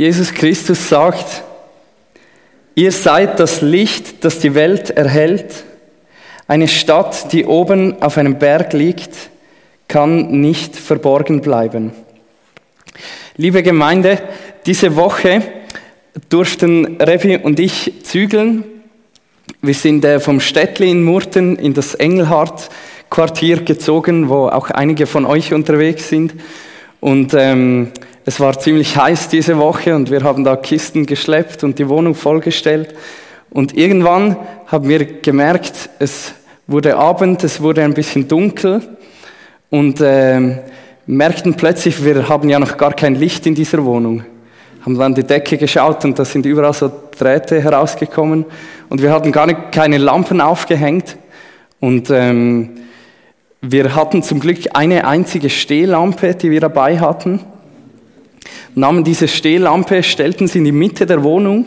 Jesus Christus sagt, ihr seid das Licht, das die Welt erhält. Eine Stadt, die oben auf einem Berg liegt, kann nicht verborgen bleiben. Liebe Gemeinde, diese Woche durften Revi und ich zügeln. Wir sind äh, vom Städtli in Murten in das Engelhardt-Quartier gezogen, wo auch einige von euch unterwegs sind. Und ähm, es war ziemlich heiß diese Woche und wir haben da Kisten geschleppt und die Wohnung vollgestellt. Und irgendwann haben wir gemerkt, es wurde Abend, es wurde ein bisschen dunkel und äh, merkten plötzlich, wir haben ja noch gar kein Licht in dieser Wohnung. Haben dann die Decke geschaut und da sind überall so Drähte herausgekommen und wir hatten gar nicht, keine Lampen aufgehängt und ähm, wir hatten zum Glück eine einzige Stehlampe, die wir dabei hatten nahmen diese Stehlampe, stellten sie in die Mitte der Wohnung,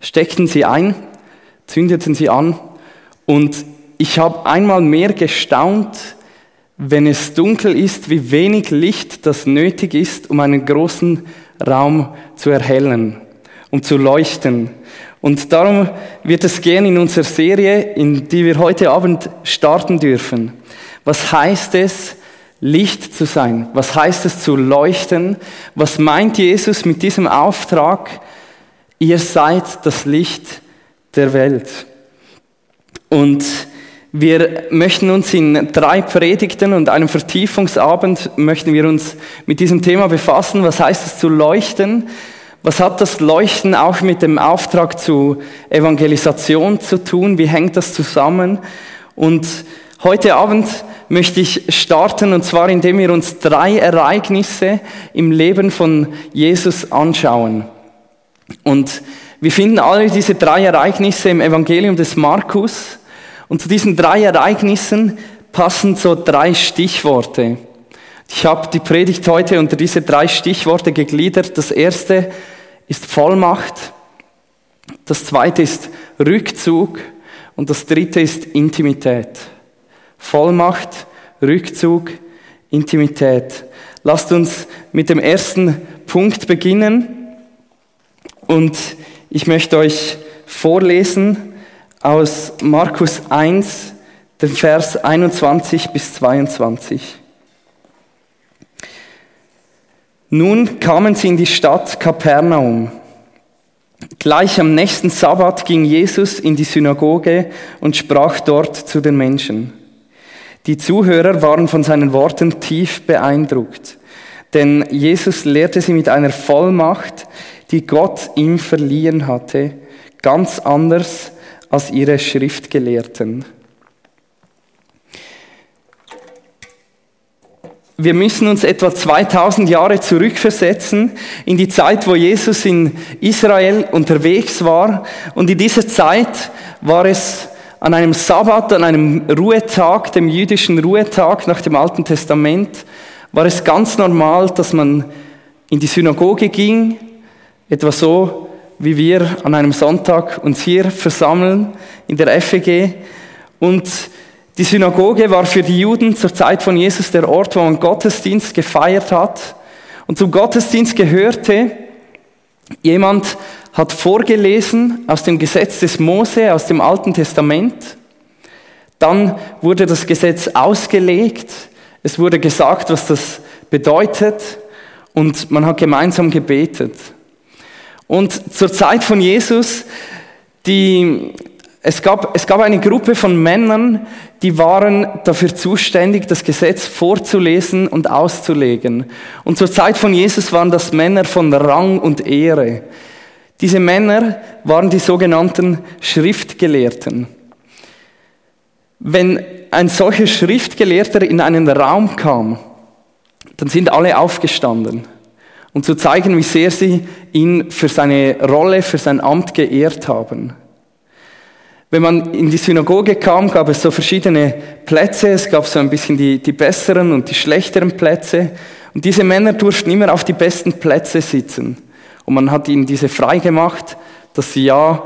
steckten sie ein, zündeten sie an und ich habe einmal mehr gestaunt, wenn es dunkel ist, wie wenig Licht das nötig ist, um einen großen Raum zu erhellen, um zu leuchten. Und darum wird es gehen in unserer Serie, in die wir heute Abend starten dürfen. Was heißt es, Licht zu sein? Was heißt es zu leuchten? Was meint Jesus mit diesem Auftrag? Ihr seid das Licht der Welt. Und wir möchten uns in drei Predigten und einem Vertiefungsabend möchten wir uns mit diesem Thema befassen. Was heißt es zu leuchten? Was hat das Leuchten auch mit dem Auftrag zu Evangelisation zu tun? Wie hängt das zusammen? Und heute Abend möchte ich starten und zwar indem wir uns drei Ereignisse im Leben von Jesus anschauen. Und wir finden alle diese drei Ereignisse im Evangelium des Markus und zu diesen drei Ereignissen passen so drei Stichworte. Ich habe die Predigt heute unter diese drei Stichworte gegliedert. Das erste ist Vollmacht, das zweite ist Rückzug und das dritte ist Intimität. Vollmacht, Rückzug, Intimität. Lasst uns mit dem ersten Punkt beginnen und ich möchte euch vorlesen aus Markus 1, den Vers 21 bis 22. Nun kamen sie in die Stadt Kapernaum. Gleich am nächsten Sabbat ging Jesus in die Synagoge und sprach dort zu den Menschen. Die Zuhörer waren von seinen Worten tief beeindruckt, denn Jesus lehrte sie mit einer Vollmacht, die Gott ihm verliehen hatte, ganz anders als ihre Schriftgelehrten. Wir müssen uns etwa 2000 Jahre zurückversetzen in die Zeit, wo Jesus in Israel unterwegs war. Und in dieser Zeit war es an einem Sabbat, an einem Ruhetag, dem jüdischen Ruhetag nach dem Alten Testament, war es ganz normal, dass man in die Synagoge ging, etwa so, wie wir an einem Sonntag uns hier versammeln in der FEG. Und die Synagoge war für die Juden zur Zeit von Jesus der Ort, wo man Gottesdienst gefeiert hat. Und zum Gottesdienst gehörte jemand, hat vorgelesen aus dem Gesetz des Mose, aus dem Alten Testament. Dann wurde das Gesetz ausgelegt. Es wurde gesagt, was das bedeutet. Und man hat gemeinsam gebetet. Und zur Zeit von Jesus, die, es gab, es gab eine Gruppe von Männern, die waren dafür zuständig, das Gesetz vorzulesen und auszulegen. Und zur Zeit von Jesus waren das Männer von Rang und Ehre. Diese Männer waren die sogenannten Schriftgelehrten. Wenn ein solcher Schriftgelehrter in einen Raum kam, dann sind alle aufgestanden, um zu zeigen, wie sehr sie ihn für seine Rolle, für sein Amt geehrt haben. Wenn man in die Synagoge kam, gab es so verschiedene Plätze. Es gab so ein bisschen die, die besseren und die schlechteren Plätze. Und diese Männer durften immer auf die besten Plätze sitzen. Und man hat ihnen diese frei gemacht, dass sie ja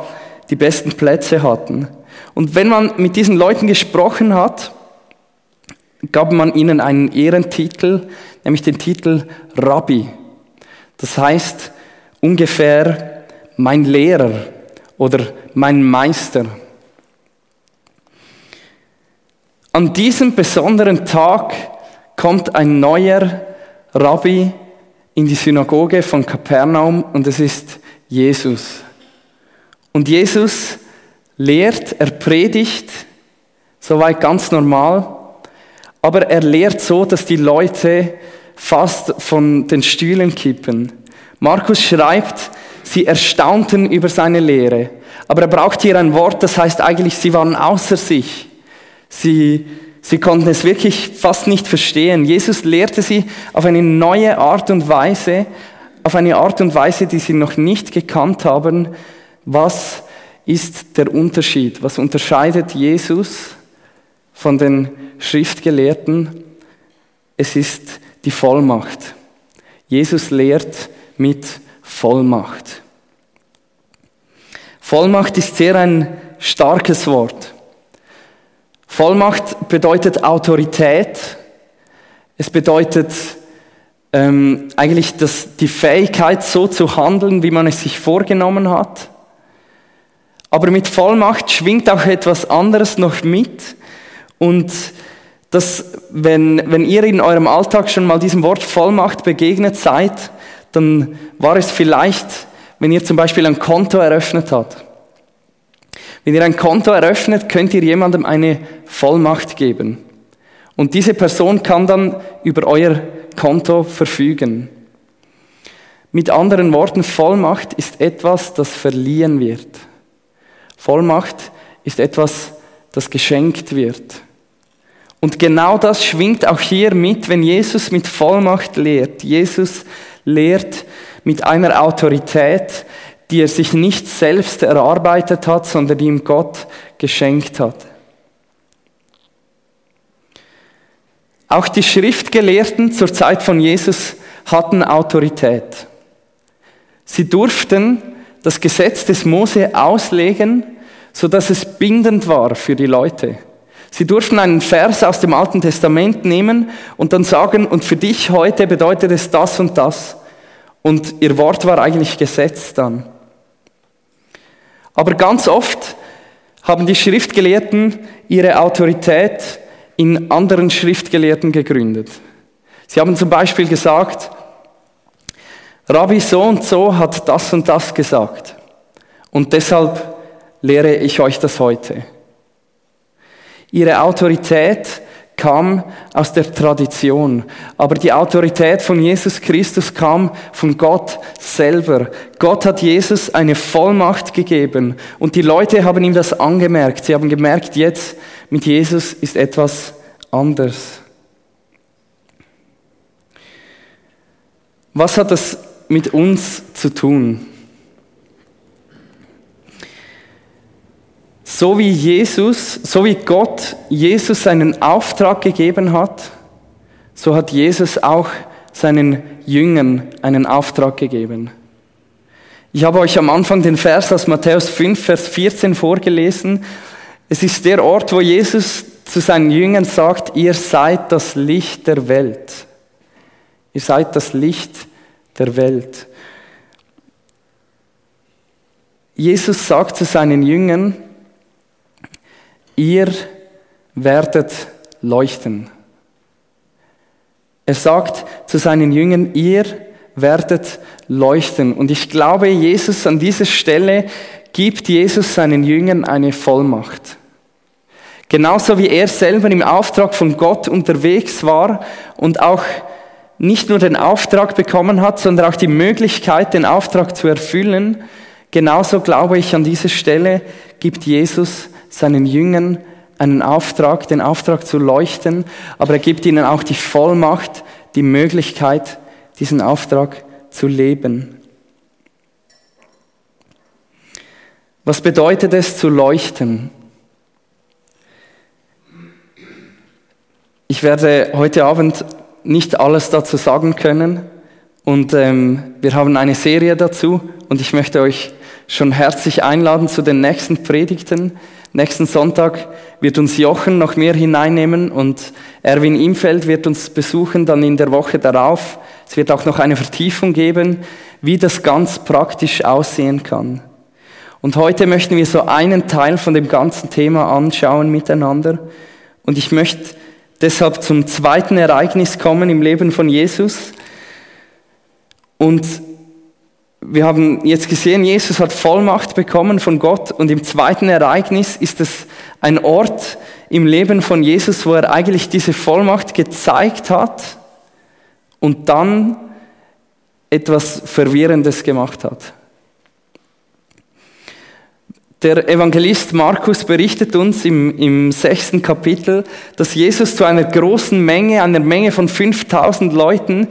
die besten Plätze hatten. Und wenn man mit diesen Leuten gesprochen hat, gab man ihnen einen Ehrentitel, nämlich den Titel Rabbi. Das heißt, ungefähr mein Lehrer oder mein Meister. An diesem besonderen Tag kommt ein neuer Rabbi in die Synagoge von Kapernaum und es ist Jesus. Und Jesus lehrt, er predigt, soweit ganz normal, aber er lehrt so, dass die Leute fast von den Stühlen kippen. Markus schreibt, sie erstaunten über seine Lehre. Aber er braucht hier ein Wort, das heißt eigentlich, sie waren außer sich. Sie, sie konnten es wirklich fast nicht verstehen. Jesus lehrte sie auf eine neue Art und Weise, auf eine Art und Weise, die sie noch nicht gekannt haben. Was ist der Unterschied? Was unterscheidet Jesus von den Schriftgelehrten? Es ist die Vollmacht. Jesus lehrt mit Vollmacht. Vollmacht ist sehr ein starkes Wort. Vollmacht bedeutet Autorität. Es bedeutet ähm, eigentlich das, die Fähigkeit, so zu handeln, wie man es sich vorgenommen hat. Aber mit Vollmacht schwingt auch etwas anderes noch mit. Und das, wenn, wenn ihr in eurem Alltag schon mal diesem Wort Vollmacht begegnet seid, dann war es vielleicht, wenn ihr zum Beispiel ein Konto eröffnet habt. Wenn ihr ein Konto eröffnet, könnt ihr jemandem eine Vollmacht geben. Und diese Person kann dann über euer Konto verfügen. Mit anderen Worten, Vollmacht ist etwas, das verliehen wird. Vollmacht ist etwas, das geschenkt wird. Und genau das schwingt auch hier mit, wenn Jesus mit Vollmacht lehrt. Jesus lehrt mit einer Autorität, die er sich nicht selbst erarbeitet hat, sondern die ihm Gott geschenkt hat. Auch die Schriftgelehrten zur Zeit von Jesus hatten Autorität. Sie durften das Gesetz des Mose auslegen, so dass es bindend war für die Leute. Sie durften einen Vers aus dem Alten Testament nehmen und dann sagen, und für dich heute bedeutet es das und das. Und ihr Wort war eigentlich Gesetz dann. Aber ganz oft haben die Schriftgelehrten ihre Autorität in anderen Schriftgelehrten gegründet. Sie haben zum Beispiel gesagt, Rabbi so und so hat das und das gesagt. Und deshalb lehre ich euch das heute. Ihre Autorität kam aus der Tradition, aber die Autorität von Jesus Christus kam von Gott selber. Gott hat Jesus eine Vollmacht gegeben und die Leute haben ihm das angemerkt. Sie haben gemerkt, jetzt mit Jesus ist etwas anders. Was hat das mit uns zu tun? So wie Jesus, so wie Gott Jesus seinen Auftrag gegeben hat, so hat Jesus auch seinen Jüngern einen Auftrag gegeben. Ich habe euch am Anfang den Vers aus Matthäus 5, Vers 14 vorgelesen. Es ist der Ort, wo Jesus zu seinen Jüngern sagt, ihr seid das Licht der Welt. Ihr seid das Licht der Welt. Jesus sagt zu seinen Jüngern, ihr werdet leuchten. Er sagt zu seinen Jüngern, ihr werdet leuchten. Und ich glaube, Jesus an dieser Stelle gibt Jesus seinen Jüngern eine Vollmacht. Genauso wie er selber im Auftrag von Gott unterwegs war und auch nicht nur den Auftrag bekommen hat, sondern auch die Möglichkeit, den Auftrag zu erfüllen, genauso glaube ich an dieser Stelle gibt Jesus seinen Jüngern einen Auftrag, den Auftrag zu leuchten, aber er gibt ihnen auch die Vollmacht, die Möglichkeit, diesen Auftrag zu leben. Was bedeutet es zu leuchten? Ich werde heute Abend nicht alles dazu sagen können und ähm, wir haben eine Serie dazu und ich möchte euch schon herzlich einladen zu den nächsten Predigten. Nächsten Sonntag wird uns Jochen noch mehr hineinnehmen und Erwin Imfeld wird uns besuchen dann in der Woche darauf. Es wird auch noch eine Vertiefung geben. wie das ganz praktisch aussehen kann. Und heute möchten wir so einen Teil von dem ganzen Thema anschauen miteinander. Und ich möchte deshalb zum zweiten Ereignis kommen im Leben von Jesus. Und wir haben jetzt gesehen, Jesus hat Vollmacht bekommen von Gott und im zweiten Ereignis ist es ein Ort im Leben von Jesus, wo er eigentlich diese Vollmacht gezeigt hat und dann etwas Verwirrendes gemacht hat. Der Evangelist Markus berichtet uns im, im sechsten Kapitel, dass Jesus zu einer großen Menge, einer Menge von 5000 Leuten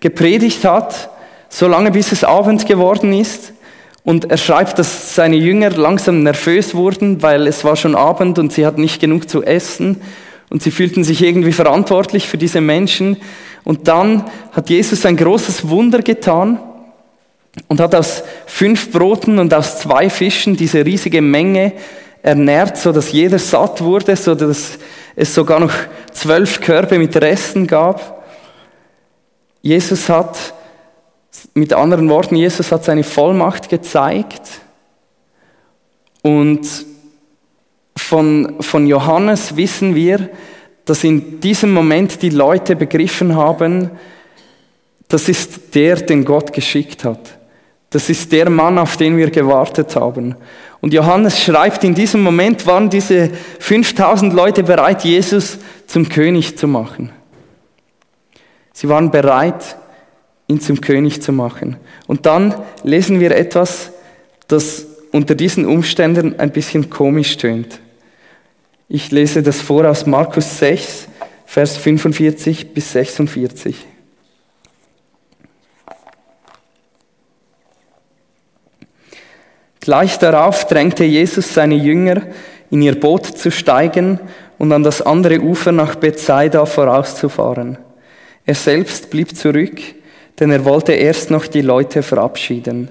gepredigt hat, solange bis es Abend geworden ist. Und er schreibt, dass seine Jünger langsam nervös wurden, weil es war schon Abend und sie hatten nicht genug zu essen und sie fühlten sich irgendwie verantwortlich für diese Menschen. Und dann hat Jesus ein großes Wunder getan und hat aus fünf Broten und aus zwei Fischen diese riesige Menge ernährt, so dass jeder satt wurde, so dass es sogar noch zwölf Körbe mit Resten gab. Jesus hat, mit anderen Worten, Jesus hat seine Vollmacht gezeigt und von, von Johannes wissen wir, dass in diesem Moment die Leute begriffen haben, das ist der, den Gott geschickt hat. Das ist der Mann, auf den wir gewartet haben. Und Johannes schreibt, in diesem Moment waren diese 5000 Leute bereit, Jesus zum König zu machen. Sie waren bereit, ihn zum König zu machen. Und dann lesen wir etwas, das unter diesen Umständen ein bisschen komisch tönt. Ich lese das vor aus Markus 6, Vers 45 bis 46. Gleich darauf drängte Jesus seine Jünger, in ihr Boot zu steigen und an das andere Ufer nach Bethsaida vorauszufahren. Er selbst blieb zurück, denn er wollte erst noch die Leute verabschieden.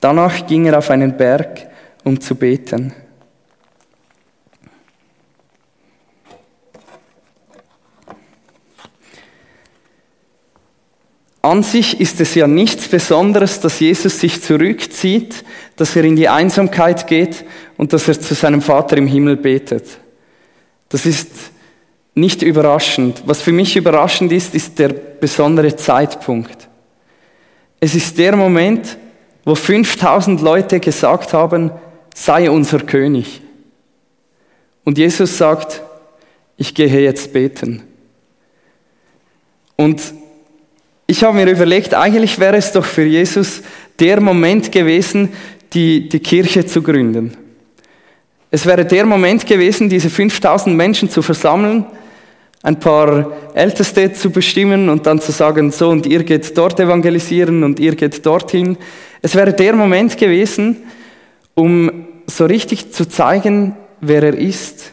Danach ging er auf einen Berg, um zu beten. An sich ist es ja nichts Besonderes, dass Jesus sich zurückzieht, dass er in die Einsamkeit geht und dass er zu seinem Vater im Himmel betet. Das ist nicht überraschend. Was für mich überraschend ist, ist der besondere Zeitpunkt. Es ist der Moment, wo 5000 Leute gesagt haben, sei unser König. Und Jesus sagt, ich gehe jetzt beten. Und ich habe mir überlegt, eigentlich wäre es doch für Jesus der Moment gewesen, die, die Kirche zu gründen. Es wäre der Moment gewesen, diese 5000 Menschen zu versammeln, ein paar Älteste zu bestimmen und dann zu sagen, so und ihr geht dort evangelisieren und ihr geht dorthin. Es wäre der Moment gewesen, um so richtig zu zeigen, wer er ist.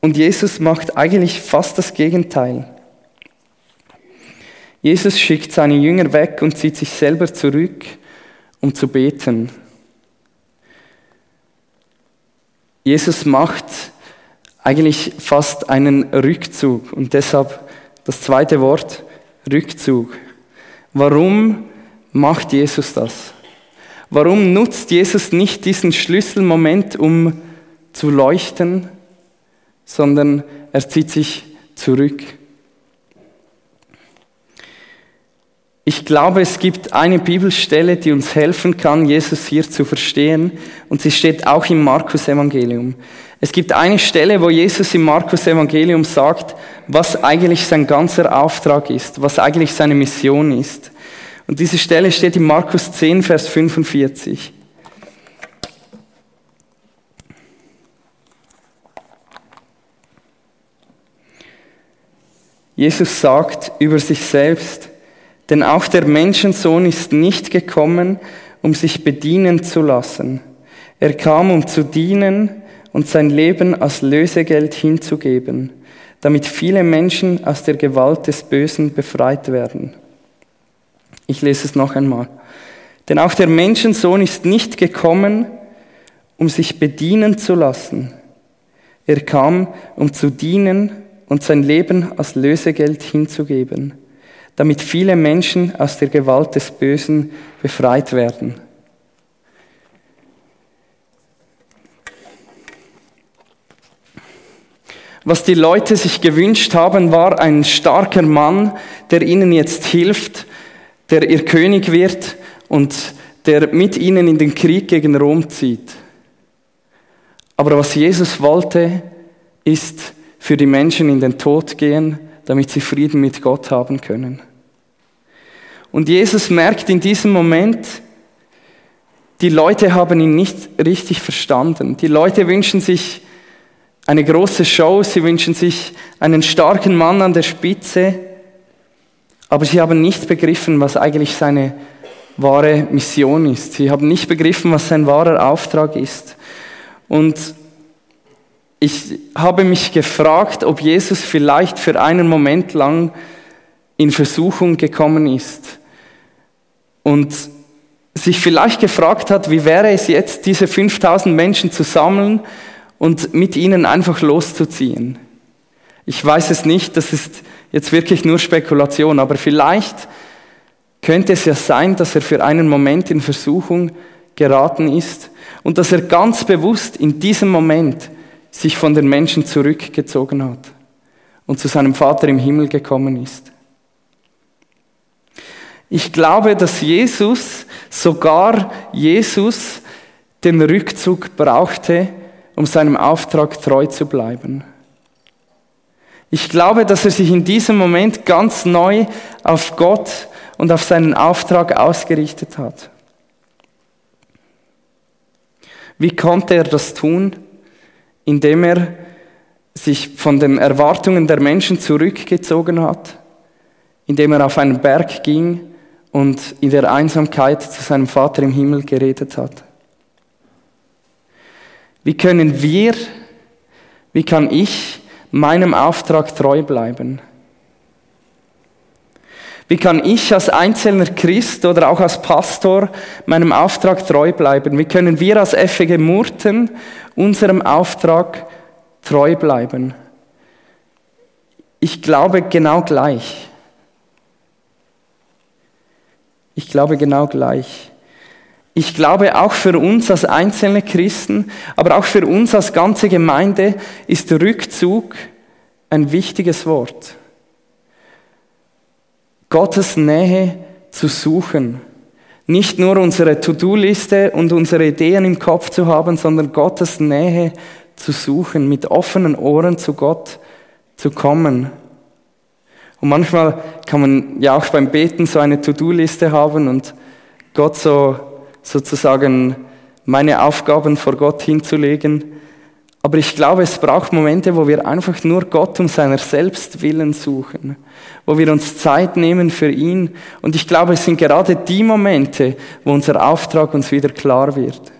Und Jesus macht eigentlich fast das Gegenteil. Jesus schickt seine Jünger weg und zieht sich selber zurück, um zu beten. Jesus macht eigentlich fast einen Rückzug und deshalb das zweite Wort, Rückzug. Warum macht Jesus das? Warum nutzt Jesus nicht diesen Schlüsselmoment, um zu leuchten, sondern er zieht sich zurück? Ich glaube, es gibt eine Bibelstelle, die uns helfen kann, Jesus hier zu verstehen. Und sie steht auch im Markus Evangelium. Es gibt eine Stelle, wo Jesus im Markus Evangelium sagt, was eigentlich sein ganzer Auftrag ist, was eigentlich seine Mission ist. Und diese Stelle steht in Markus 10, Vers 45. Jesus sagt über sich selbst, denn auch der Menschensohn ist nicht gekommen, um sich bedienen zu lassen. Er kam, um zu dienen und sein Leben als Lösegeld hinzugeben, damit viele Menschen aus der Gewalt des Bösen befreit werden. Ich lese es noch einmal. Denn auch der Menschensohn ist nicht gekommen, um sich bedienen zu lassen. Er kam, um zu dienen und sein Leben als Lösegeld hinzugeben damit viele Menschen aus der Gewalt des Bösen befreit werden. Was die Leute sich gewünscht haben, war ein starker Mann, der ihnen jetzt hilft, der ihr König wird und der mit ihnen in den Krieg gegen Rom zieht. Aber was Jesus wollte, ist für die Menschen in den Tod gehen, damit sie Frieden mit Gott haben können. Und Jesus merkt in diesem Moment, die Leute haben ihn nicht richtig verstanden. Die Leute wünschen sich eine große Show, sie wünschen sich einen starken Mann an der Spitze, aber sie haben nicht begriffen, was eigentlich seine wahre Mission ist. Sie haben nicht begriffen, was sein wahrer Auftrag ist. Und ich habe mich gefragt, ob Jesus vielleicht für einen Moment lang in Versuchung gekommen ist und sich vielleicht gefragt hat, wie wäre es jetzt, diese 5000 Menschen zu sammeln und mit ihnen einfach loszuziehen. Ich weiß es nicht, das ist jetzt wirklich nur Spekulation, aber vielleicht könnte es ja sein, dass er für einen Moment in Versuchung geraten ist und dass er ganz bewusst in diesem Moment sich von den Menschen zurückgezogen hat und zu seinem Vater im Himmel gekommen ist. Ich glaube, dass Jesus, sogar Jesus, den Rückzug brauchte, um seinem Auftrag treu zu bleiben. Ich glaube, dass er sich in diesem Moment ganz neu auf Gott und auf seinen Auftrag ausgerichtet hat. Wie konnte er das tun? Indem er sich von den Erwartungen der Menschen zurückgezogen hat, indem er auf einen Berg ging und in der Einsamkeit zu seinem Vater im Himmel geredet hat. Wie können wir, wie kann ich meinem Auftrag treu bleiben? Wie kann ich als einzelner Christ oder auch als Pastor meinem Auftrag treu bleiben? Wie können wir als FG Murten unserem Auftrag treu bleiben? Ich glaube genau gleich. Ich glaube genau gleich. Ich glaube, auch für uns als einzelne Christen, aber auch für uns als ganze Gemeinde ist Rückzug ein wichtiges Wort. Gottes Nähe zu suchen. Nicht nur unsere To-Do-Liste und unsere Ideen im Kopf zu haben, sondern Gottes Nähe zu suchen, mit offenen Ohren zu Gott zu kommen. Und manchmal kann man ja auch beim Beten so eine To-Do-Liste haben und Gott so sozusagen meine Aufgaben vor Gott hinzulegen. Aber ich glaube, es braucht Momente, wo wir einfach nur Gott um seiner selbst willen suchen, wo wir uns Zeit nehmen für ihn. Und ich glaube, es sind gerade die Momente, wo unser Auftrag uns wieder klar wird.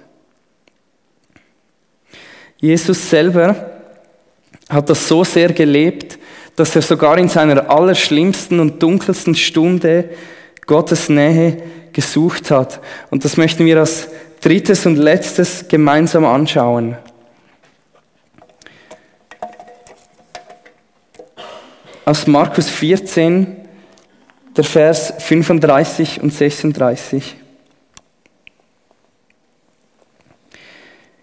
Jesus selber hat das so sehr gelebt, dass er sogar in seiner allerschlimmsten und dunkelsten Stunde Gottes Nähe gesucht hat. Und das möchten wir als drittes und letztes gemeinsam anschauen. Aus Markus 14, der Vers 35 und 36.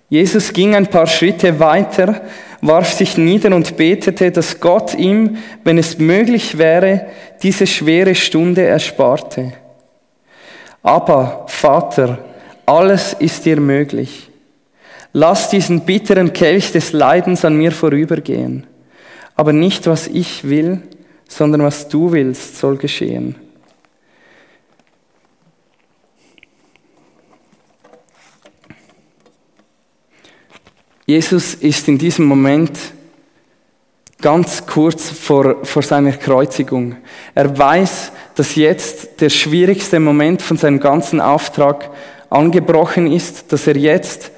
Jesus ging ein paar Schritte weiter, warf sich nieder und betete, dass Gott ihm, wenn es möglich wäre, diese schwere Stunde ersparte. Aber, Vater, alles ist dir möglich. Lass diesen bitteren Kelch des Leidens an mir vorübergehen. Aber nicht, was ich will, sondern was du willst, soll geschehen. Jesus ist in diesem Moment ganz kurz vor, vor seiner Kreuzigung. Er weiß, dass jetzt der schwierigste Moment von seinem ganzen Auftrag angebrochen ist, dass er jetzt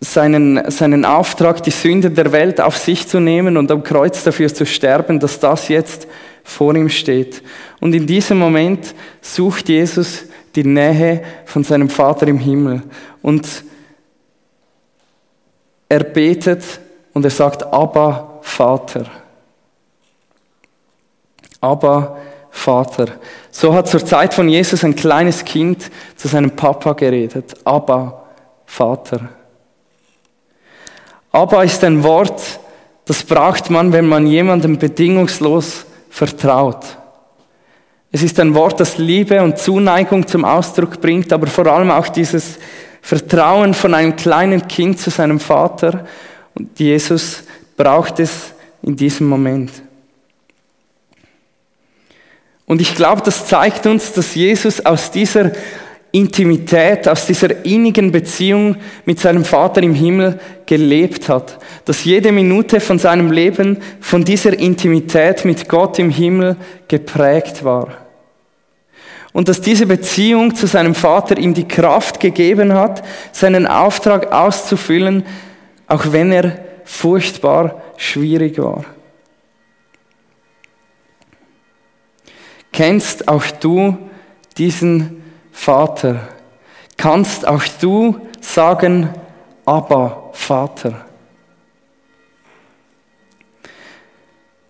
seinen, seinen Auftrag, die Sünde der Welt auf sich zu nehmen und am Kreuz dafür zu sterben, dass das jetzt vor ihm steht. Und in diesem Moment sucht Jesus die Nähe von seinem Vater im Himmel. Und er betet und er sagt, Abba, Vater. Abba, Vater. So hat zur Zeit von Jesus ein kleines Kind zu seinem Papa geredet. Abba, Vater. Abba ist ein Wort, das braucht man, wenn man jemandem bedingungslos vertraut. Es ist ein Wort, das Liebe und Zuneigung zum Ausdruck bringt, aber vor allem auch dieses Vertrauen von einem kleinen Kind zu seinem Vater. Und Jesus braucht es in diesem Moment. Und ich glaube, das zeigt uns, dass Jesus aus dieser Intimität, aus dieser innigen Beziehung mit seinem Vater im Himmel gelebt hat. Dass jede Minute von seinem Leben von dieser Intimität mit Gott im Himmel geprägt war. Und dass diese Beziehung zu seinem Vater ihm die Kraft gegeben hat, seinen Auftrag auszufüllen, auch wenn er furchtbar schwierig war. Kennst auch du diesen Vater? Kannst auch du sagen, aber Vater?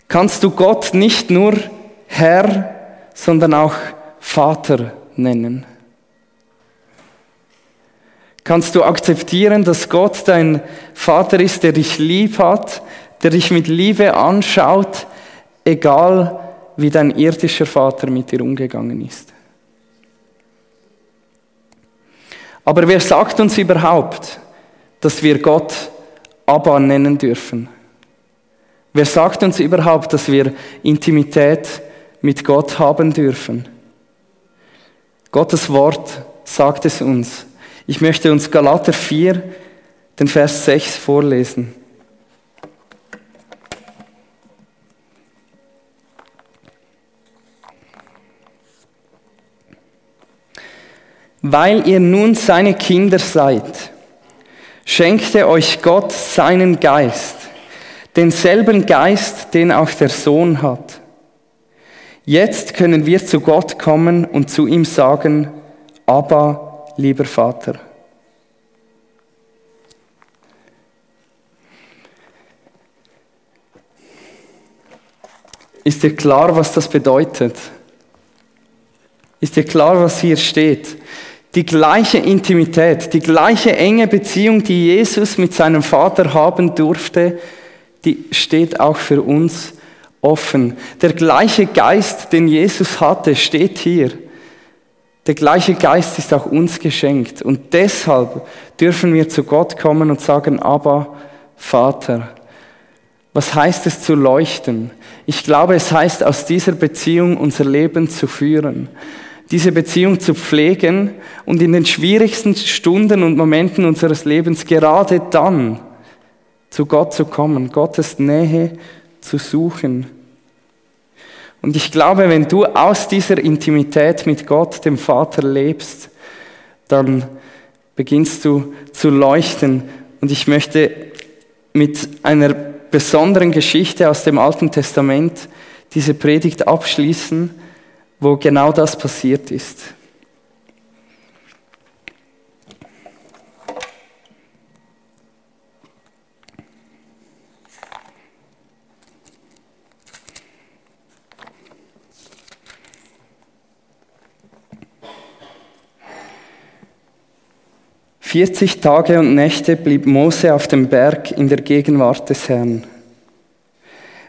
Kannst du Gott nicht nur Herr, sondern auch Vater nennen? Kannst du akzeptieren, dass Gott dein Vater ist, der dich lieb hat, der dich mit Liebe anschaut, egal wie dein irdischer Vater mit dir umgegangen ist. Aber wer sagt uns überhaupt, dass wir Gott Abba nennen dürfen? Wer sagt uns überhaupt, dass wir Intimität mit Gott haben dürfen? Gottes Wort sagt es uns. Ich möchte uns Galater 4, den Vers 6 vorlesen. Weil ihr nun seine Kinder seid, schenkte euch Gott seinen Geist, denselben Geist, den auch der Sohn hat. Jetzt können wir zu Gott kommen und zu ihm sagen, aber lieber Vater. Ist dir klar, was das bedeutet? Ist dir klar, was hier steht? Die gleiche Intimität, die gleiche enge Beziehung, die Jesus mit seinem Vater haben durfte, die steht auch für uns offen. Der gleiche Geist, den Jesus hatte, steht hier. Der gleiche Geist ist auch uns geschenkt. Und deshalb dürfen wir zu Gott kommen und sagen, aber Vater. Was heißt es zu leuchten? Ich glaube, es heißt, aus dieser Beziehung unser Leben zu führen diese Beziehung zu pflegen und in den schwierigsten Stunden und Momenten unseres Lebens gerade dann zu Gott zu kommen, Gottes Nähe zu suchen. Und ich glaube, wenn du aus dieser Intimität mit Gott, dem Vater, lebst, dann beginnst du zu leuchten. Und ich möchte mit einer besonderen Geschichte aus dem Alten Testament diese Predigt abschließen wo genau das passiert ist. Vierzig Tage und Nächte blieb Mose auf dem Berg in der Gegenwart des Herrn.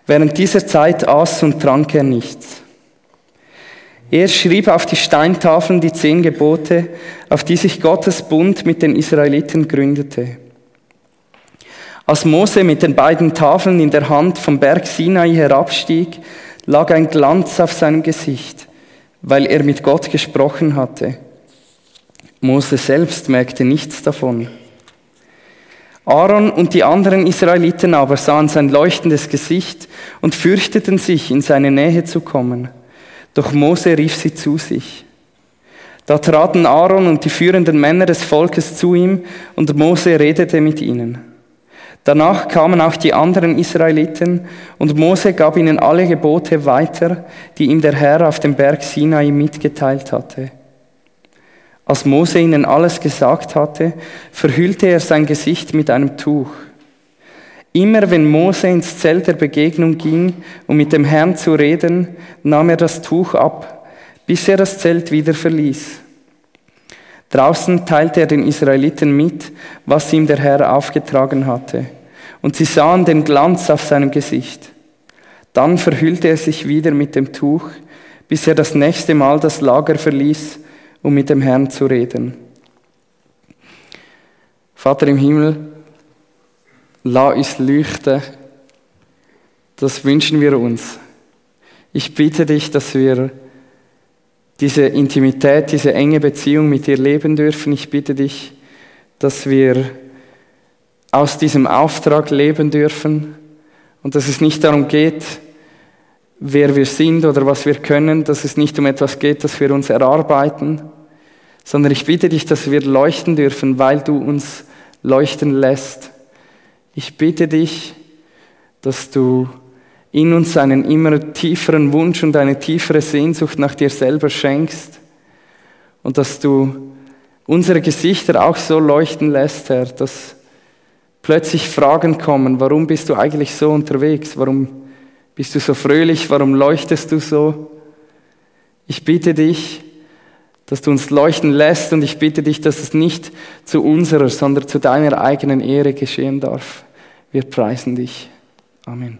Während dieser Zeit aß und trank er nichts. Er schrieb auf die Steintafeln die zehn Gebote, auf die sich Gottes Bund mit den Israeliten gründete. Als Mose mit den beiden Tafeln in der Hand vom Berg Sinai herabstieg, lag ein Glanz auf seinem Gesicht, weil er mit Gott gesprochen hatte. Mose selbst merkte nichts davon. Aaron und die anderen Israeliten aber sahen sein leuchtendes Gesicht und fürchteten sich, in seine Nähe zu kommen. Doch Mose rief sie zu sich. Da traten Aaron und die führenden Männer des Volkes zu ihm und Mose redete mit ihnen. Danach kamen auch die anderen Israeliten und Mose gab ihnen alle Gebote weiter, die ihm der Herr auf dem Berg Sinai mitgeteilt hatte. Als Mose ihnen alles gesagt hatte, verhüllte er sein Gesicht mit einem Tuch. Immer wenn Mose ins Zelt der Begegnung ging, um mit dem Herrn zu reden, nahm er das Tuch ab, bis er das Zelt wieder verließ. Draußen teilte er den Israeliten mit, was ihm der Herr aufgetragen hatte, und sie sahen den Glanz auf seinem Gesicht. Dann verhüllte er sich wieder mit dem Tuch, bis er das nächste Mal das Lager verließ, um mit dem Herrn zu reden. Vater im Himmel, la uns leuchten, das wünschen wir uns. Ich bitte dich, dass wir diese Intimität, diese enge Beziehung mit dir leben dürfen. Ich bitte dich, dass wir aus diesem Auftrag leben dürfen und dass es nicht darum geht, wer wir sind oder was wir können, dass es nicht um etwas geht, das wir uns erarbeiten, sondern ich bitte dich, dass wir leuchten dürfen, weil du uns leuchten lässt. Ich bitte dich, dass du in uns einen immer tieferen Wunsch und eine tiefere Sehnsucht nach dir selber schenkst und dass du unsere Gesichter auch so leuchten lässt, Herr, dass plötzlich Fragen kommen, warum bist du eigentlich so unterwegs, warum bist du so fröhlich, warum leuchtest du so? Ich bitte dich, dass du uns leuchten lässt und ich bitte dich, dass es nicht zu unserer, sondern zu deiner eigenen Ehre geschehen darf. Wir preisen dich. Amen.